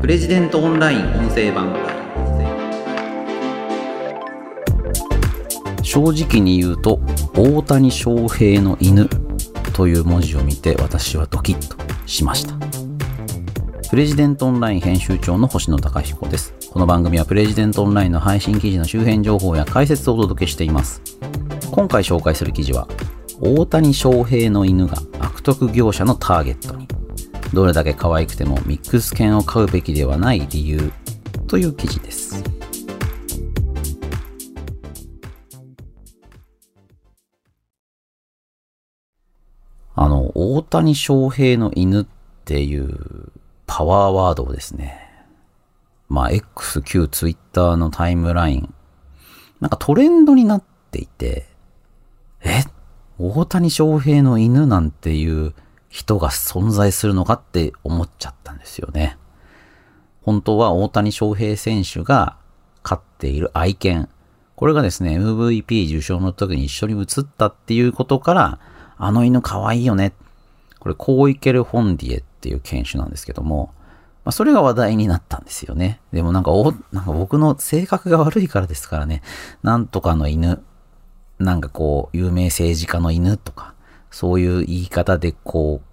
プレジデントオンライン音声版。正直に言うと大谷翔平の犬という文字を見て私はドキッとしました。プレジデントオンライン編集長の星野貴彦です。この番組はプレジデントオンラインの配信記事の周辺情報や解説をお届けしています。今回紹介する記事は大谷翔平の犬が悪徳業者のターゲットに。どれだけ可愛くてもミックス犬を飼うべきではない理由という記事です。あの、大谷翔平の犬っていうパワーワードをですね、まあ、X、旧 Twitter のタイムライン、なんかトレンドになっていて、え？大谷翔平の犬なんていう人が存在するのかって思っちゃったんですよね。本当は大谷翔平選手が飼っている愛犬。これがですね、MVP 受賞の時に一緒に映ったっていうことから、あの犬可愛いよね。これ、コーイケル・フォンディエっていう犬種なんですけども、まあ、それが話題になったんですよね。でもなんかお、なんか僕の性格が悪いからですからね、なんとかの犬、なんかこう、有名政治家の犬とか、そういう言い方でこう、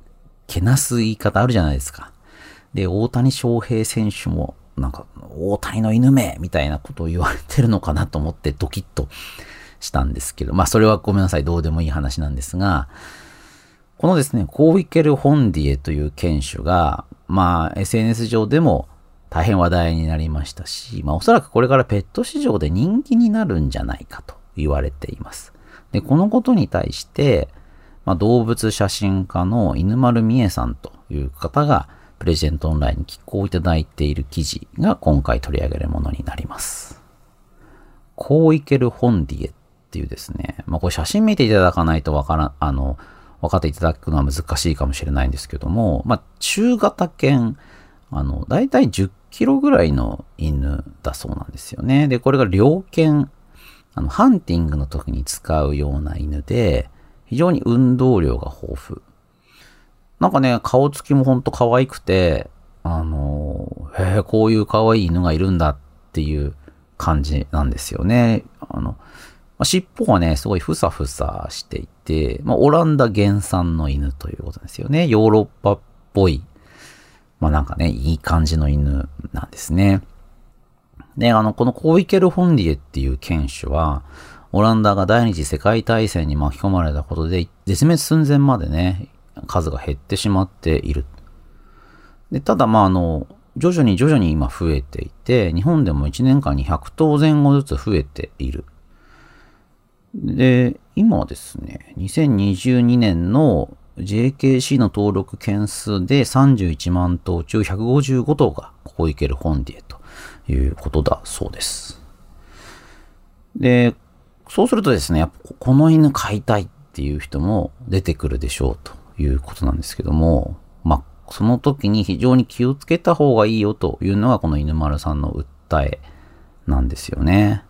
けなす言い方あるじゃないですか。で、大谷翔平選手も、なんか、大谷の犬めみたいなことを言われてるのかなと思ってドキッとしたんですけど、まあそれはごめんなさい、どうでもいい話なんですが、このですね、コーイケル・ホンディエという犬種が、まあ SNS 上でも大変話題になりましたし、まあおそらくこれからペット市場で人気になるんじゃないかと言われています。で、このことに対して、まあ、動物写真家の犬丸美恵さんという方が、プレジェントオンラインに寄稿いただいている記事が今回取り上げるものになります。コーイケル・ホンディエっていうですね、まあ、これ写真見ていただかないとわからん、あの、分かっていただくのは難しいかもしれないんですけども、まあ、中型犬、あの、だいたい10キロぐらいの犬だそうなんですよね。で、これが猟犬あの、ハンティングの時に使うような犬で、非常に運動量が豊富。なんかね、顔つきもほんと可愛くて、あの、へえ、こういう可愛い犬がいるんだっていう感じなんですよね。あの、まあ、尻尾はね、すごいふさふさしていて、まあ、オランダ原産の犬ということですよね。ヨーロッパっぽい、まあなんかね、いい感じの犬なんですね。で、あの、このコーイケル・フォンディエっていう犬種は、オランダが第二次世界大戦に巻き込まれたことで、絶滅寸前までね、数が減ってしまっている。で、ただ、まあ、あの、徐々に徐々に今増えていて、日本でも1年間に100頭前後ずつ増えている。で、今はですね、2022年の JKC の登録件数で31万頭中155頭がここ行ける本ディエということだそうです。で、そうするとですね、やっぱこの犬飼いたいっていう人も出てくるでしょうということなんですけども、まあ、その時に非常に気をつけた方がいいよというのがこの犬丸さんの訴えなんですよね。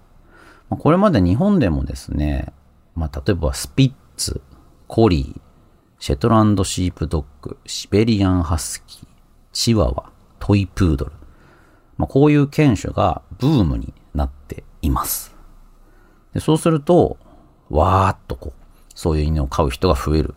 まあ、これまで日本でもですね、まあ、例えばスピッツ、コリー、シェトランドシープドッグ、シベリアンハスキー、チワワ、トイプードル、まあ、こういう犬種がブームになっています。でそうすると、わーっとこう、そういう犬を飼う人が増える。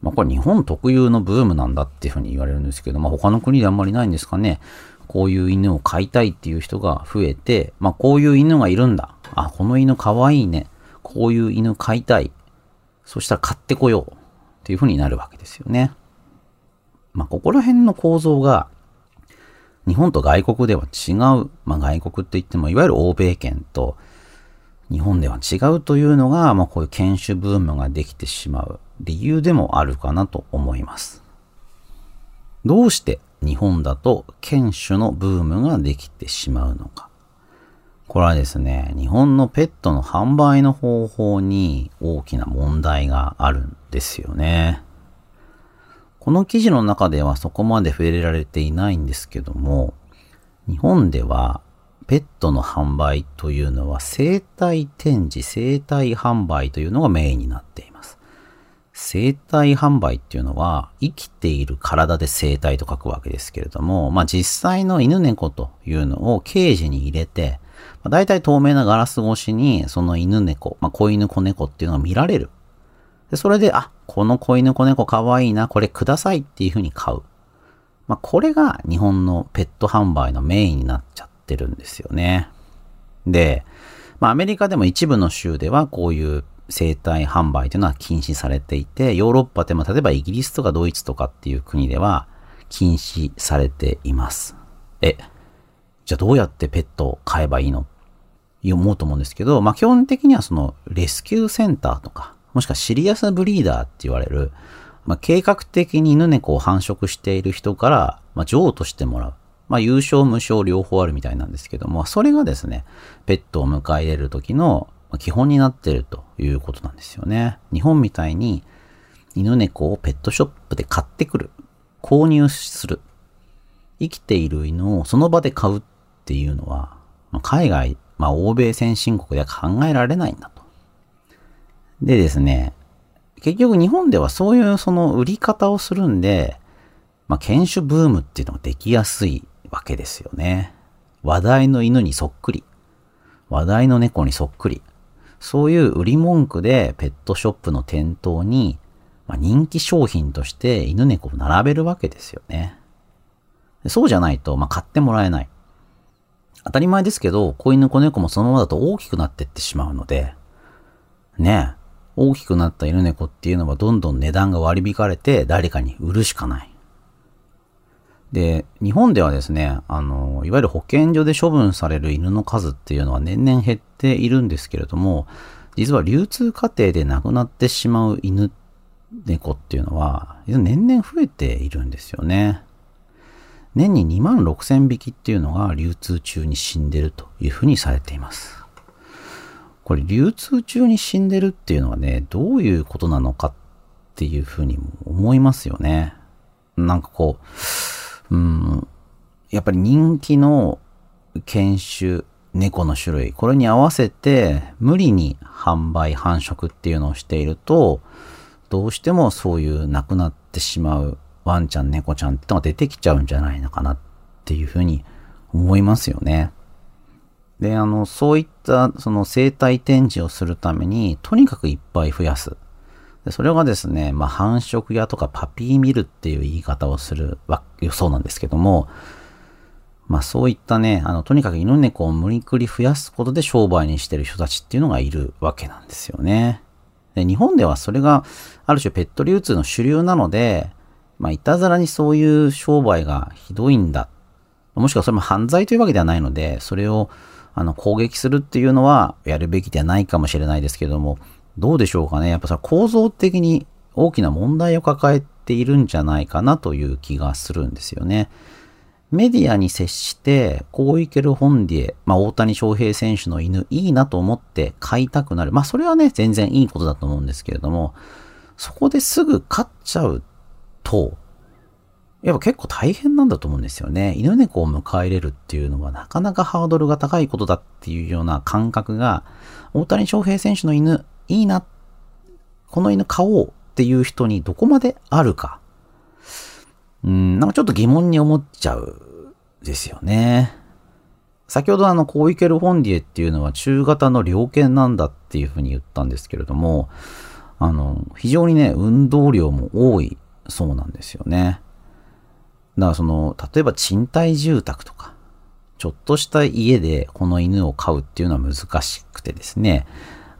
まあ、これ日本特有のブームなんだっていうふうに言われるんですけど、まあ、他の国であんまりないんですかね。こういう犬を飼いたいっていう人が増えて、まあ、こういう犬がいるんだ。あ、この犬かわいいね。こういう犬飼いたい。そしたら買ってこよう。っていうふうになるわけですよね。まあ、ここら辺の構造が、日本と外国では違う。まあ、外国って言っても、いわゆる欧米圏と日本では違うというのが、まあ、こういう犬種ブームができてしまう理由でもあるかなと思います。どうして日本だと犬種のブームができてしまうのか。これはですね、日本のペットの販売の方法に大きな問題があるんですよね。この記事の中ではそこまで触れられていないんですけども、日本ではペットの販売というのは生体展示、生体販売というのがメインになっています。生体販売っていうのは、生きている体で生体と書くわけですけれども、まあ実際の犬猫というのをケージに入れて、まあ、大体透明なガラス越しに、その犬猫、まあ子犬子猫っていうのが見られる。で、それで、あ、この子犬子猫かわいいな、これくださいっていうふうに買う。まあこれが日本のペット販売のメインになっちゃっててるんですよね。で、まあアメリカでも一部の州ではこういう生体販売というのは禁止されていて、ヨーロッパでも例えばイギリスとかドイツとかっていう国では禁止されています。え、じゃあどうやってペットを飼えばいいの？思うと思うんですけど、まあ基本的にはそのレスキューセンターとか、もしくはシリアスブリーダーって言われる、まあ計画的に犬猫を繁殖している人から、まあ譲渡してもらう。まあ優勝無償両方あるみたいなんですけども、それがですね、ペットを迎え入れる時の基本になってるということなんですよね。日本みたいに犬猫をペットショップで買ってくる。購入する。生きている犬をその場で買うっていうのは、海外、まあ欧米先進国では考えられないんだと。でですね、結局日本ではそういうその売り方をするんで、まあ犬種ブームっていうのができやすいわけですよね。話題の犬にそっくり。話題の猫にそっくり。そういう売り文句でペットショップの店頭に、まあ、人気商品として犬猫を並べるわけですよね。そうじゃないと、まあ、買ってもらえない。当たり前ですけど、子犬子猫もそのままだと大きくなってってしまうので、ね、大きくなった犬猫っていうのはどんどん値段が割り引かれて誰かに売るしかない。で、日本ではですね、あの、いわゆる保健所で処分される犬の数っていうのは年々減っているんですけれども、実は流通過程で亡くなってしまう犬、猫っていうのは、年々増えているんですよね。年に2万6千匹っていうのが流通中に死んでるというふうにされています。これ流通中に死んでるっていうのはね、どういうことなのかっていうふうにも思いますよね。なんかこう、うん、やっぱり人気の犬種、猫の種類、これに合わせて無理に販売、繁殖っていうのをしていると、どうしてもそういう亡くなってしまうワンちゃん、猫ちゃんってのが出てきちゃうんじゃないのかなっていうふうに思いますよね。で、あの、そういったその生態展示をするために、とにかくいっぱい増やす。でそれがですね、まあ、繁殖屋とかパピーミルっていう言い方をするわそうなんですけども、まあそういったね、あの、とにかく犬猫を無理くり増やすことで商売にしてる人たちっていうのがいるわけなんですよね。で、日本ではそれがある種ペット流通の主流なので、まあいたずらにそういう商売がひどいんだ。もしくはそれも犯罪というわけではないので、それをあの攻撃するっていうのはやるべきではないかもしれないですけども、どうでしょうかね。やっぱさ、構造的に大きな問題を抱えているんじゃないかなという気がするんですよね。メディアに接して、こういける本で、まあ、大谷翔平選手の犬いいなと思って飼いたくなる。まあ、それはね、全然いいことだと思うんですけれども、そこですぐ飼っちゃうと、やっぱ結構大変なんだと思うんですよね。犬猫を迎え入れるっていうのはなかなかハードルが高いことだっていうような感覚が、大谷翔平選手の犬いいな、この犬飼おうっていう人にどこまであるか。うん、なんかちょっと疑問に思っちゃうですよね。先ほどあの、コーイケル・フォンディエっていうのは中型の猟犬なんだっていうふうに言ったんですけれども、あの、非常にね、運動量も多いそうなんですよね。だからその、例えば賃貸住宅とか、ちょっとした家でこの犬を飼うっていうのは難しくてですね、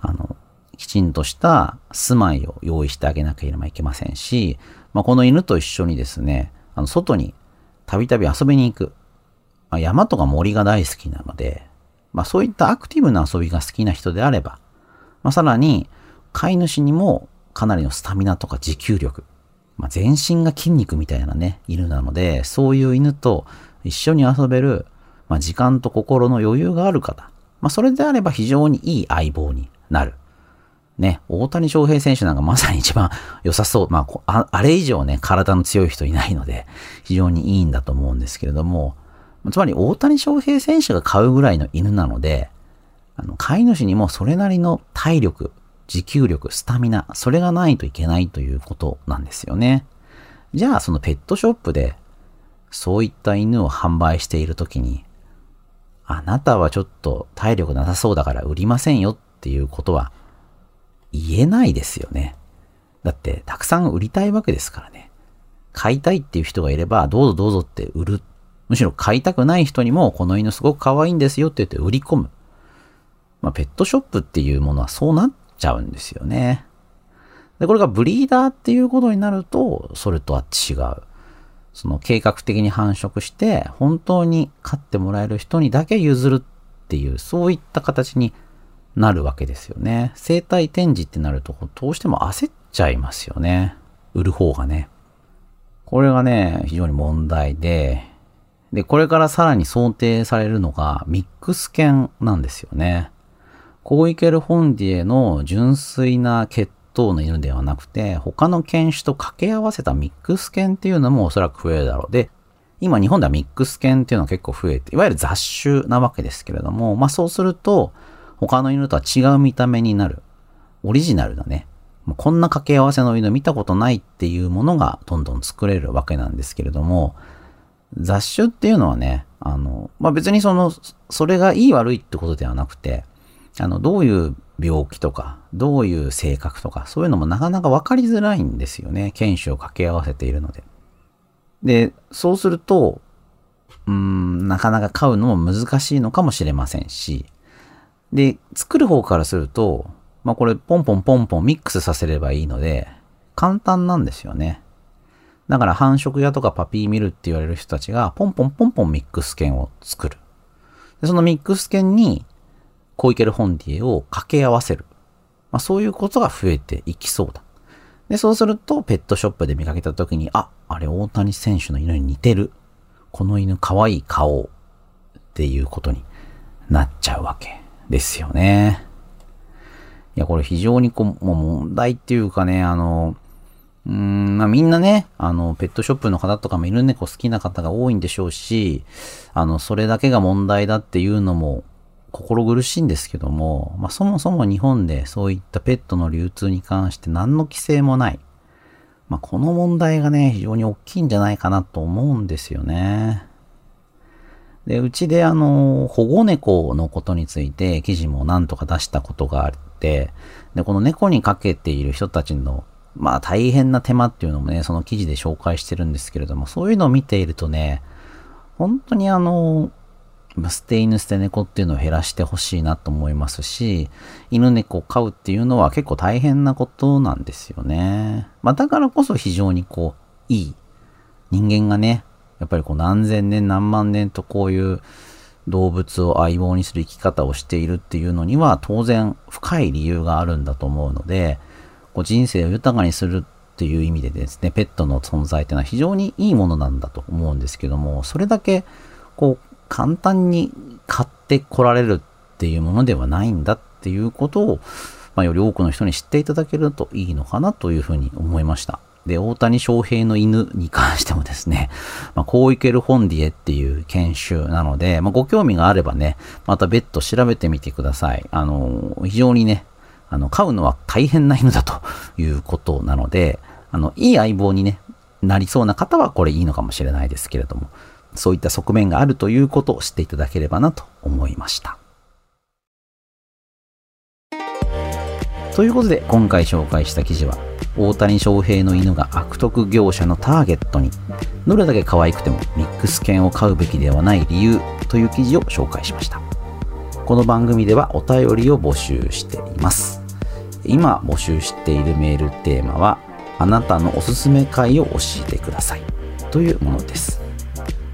あの、きちんとした住まいを用意してあげなければいけませんし、まあ、この犬と一緒にですね、あの外にたびたび遊びに行く。まあ、山とか森が大好きなので、まあ、そういったアクティブな遊びが好きな人であれば、まあ、さらに飼い主にもかなりのスタミナとか持久力、まあ、全身が筋肉みたいなね、犬なので、そういう犬と一緒に遊べる、まあ、時間と心の余裕がある方、まあ、それであれば非常にいい相棒になる。ね、大谷翔平選手なんかまさに一番良さそう。まあ、あれ以上ね、体の強い人いないので、非常にいいんだと思うんですけれども、つまり大谷翔平選手が飼うぐらいの犬なので、あの、飼い主にもそれなりの体力、持久力、スタミナ、それがないといけないということなんですよね。じゃあ、そのペットショップで、そういった犬を販売しているときに、あなたはちょっと体力なさそうだから売りませんよっていうことは言えないですよね。だって、たくさん売りたいわけですからね。買いたいっていう人がいれば、どうぞどうぞって売る。むしろ買いたくない人にも、この犬すごく可愛いんですよって言って売り込む。まあ、ペットショップっていうものはそうなっちゃうんですよね。で、これがブリーダーっていうことになると、それとは違う。その計画的に繁殖して、本当に飼ってもらえる人にだけ譲るっていう、そういった形になるわけですよね。生体展示ってなると、どうしても焦っちゃいますよね。売る方がね。これがね、非常に問題で、で、これからさらに想定されるのがミックス犬なんですよね。コーイケル・ホンディエの純粋な血統の犬ではなくて、他の犬種と掛け合わせたミックス犬っていうのもおそらく増えるだろう。で、今日本ではミックス犬っていうのは結構増えて、いわゆる雑種なわけですけれども、まあそうすると、他の犬とは違う見た目になる。オリジナルだね。こんな掛け合わせの犬見たことないっていうものがどんどん作れるわけなんですけれども、雑種っていうのはね、あの、まあ、別にその、それがいい悪いってことではなくて、あの、どういう病気とか、どういう性格とか、そういうのもなかなか分かりづらいんですよね。犬種を掛け合わせているので。で、そうすると、うーん、なかなか飼うのも難しいのかもしれませんし、で、作る方からすると、まあこれポンポンポンポンミックスさせればいいので、簡単なんですよね。だから繁殖屋とかパピーミルって言われる人たちが、ポンポンポンポンミックス犬を作る。でそのミックス犬に、コイケルホンディエを掛け合わせる。まあそういうことが増えていきそうだ。で、そうすると、ペットショップで見かけた時に、あ、あれ大谷選手の犬に似てる。この犬可愛い顔。っていうことになっちゃうわけ。ですよね。いや、これ非常にこう、もう問題っていうかね、あの、うーん、まあみんなね、あの、ペットショップの方とかも犬猫好きな方が多いんでしょうし、あの、それだけが問題だっていうのも心苦しいんですけども、まあそもそも日本でそういったペットの流通に関して何の規制もない。まあこの問題がね、非常に大きいんじゃないかなと思うんですよね。で、うちであの、保護猫のことについて記事も何とか出したことがあって、で、この猫にかけている人たちの、まあ大変な手間っていうのもね、その記事で紹介してるんですけれども、そういうのを見ているとね、本当にあの、捨て犬捨て猫っていうのを減らしてほしいなと思いますし、犬猫を飼うっていうのは結構大変なことなんですよね。まあだからこそ非常にこう、いい人間がね、やっぱりこう何千年何万年とこういう動物を相棒にする生き方をしているっていうのには当然深い理由があるんだと思うので、こう人生を豊かにするっていう意味でですね、ペットの存在っていうのは非常にいいものなんだと思うんですけども、それだけこう簡単に買ってこられるっていうものではないんだっていうことを、まあ、より多くの人に知っていただけるといいのかなというふうに思いました。で、大谷翔平の犬に関してもですね、まあ、こういけるホンディエっていう犬種なので、まあ、ご興味があればね、また別途調べてみてください。あの、非常にね、あの、飼うのは大変な犬だということなので、あの、いい相棒にね、なりそうな方はこれいいのかもしれないですけれども、そういった側面があるということを知っていただければなと思いました。ということで、今回紹介した記事は、大谷翔平の犬が悪徳業者のターゲットにどれだけ可愛くてもミックス犬を飼うべきではない理由という記事を紹介しました。この番組ではお便りを募集しています。今募集しているメールテーマはあなたのおすすめ回を教えてください。というものです。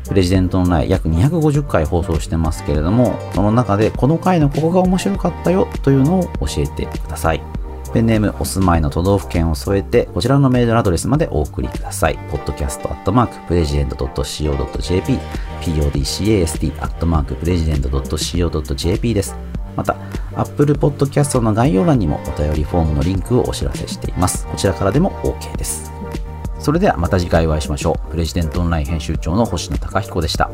プレジデントオンライン約250回放送してますけれどもその中でこの回のここが面白かったよというのを教えてください。ペンネーム、お住まいの都道府県を添えて、こちらのメールアドレスまでお送りください。podcast.president.co.jp、podcast.president.co.jp です。また、Apple Podcast の概要欄にもお便りフォームのリンクをお知らせしています。こちらからでも OK です。それではまた次回お会いしましょう。プレジデントオンライン編集長の星野貴彦でした。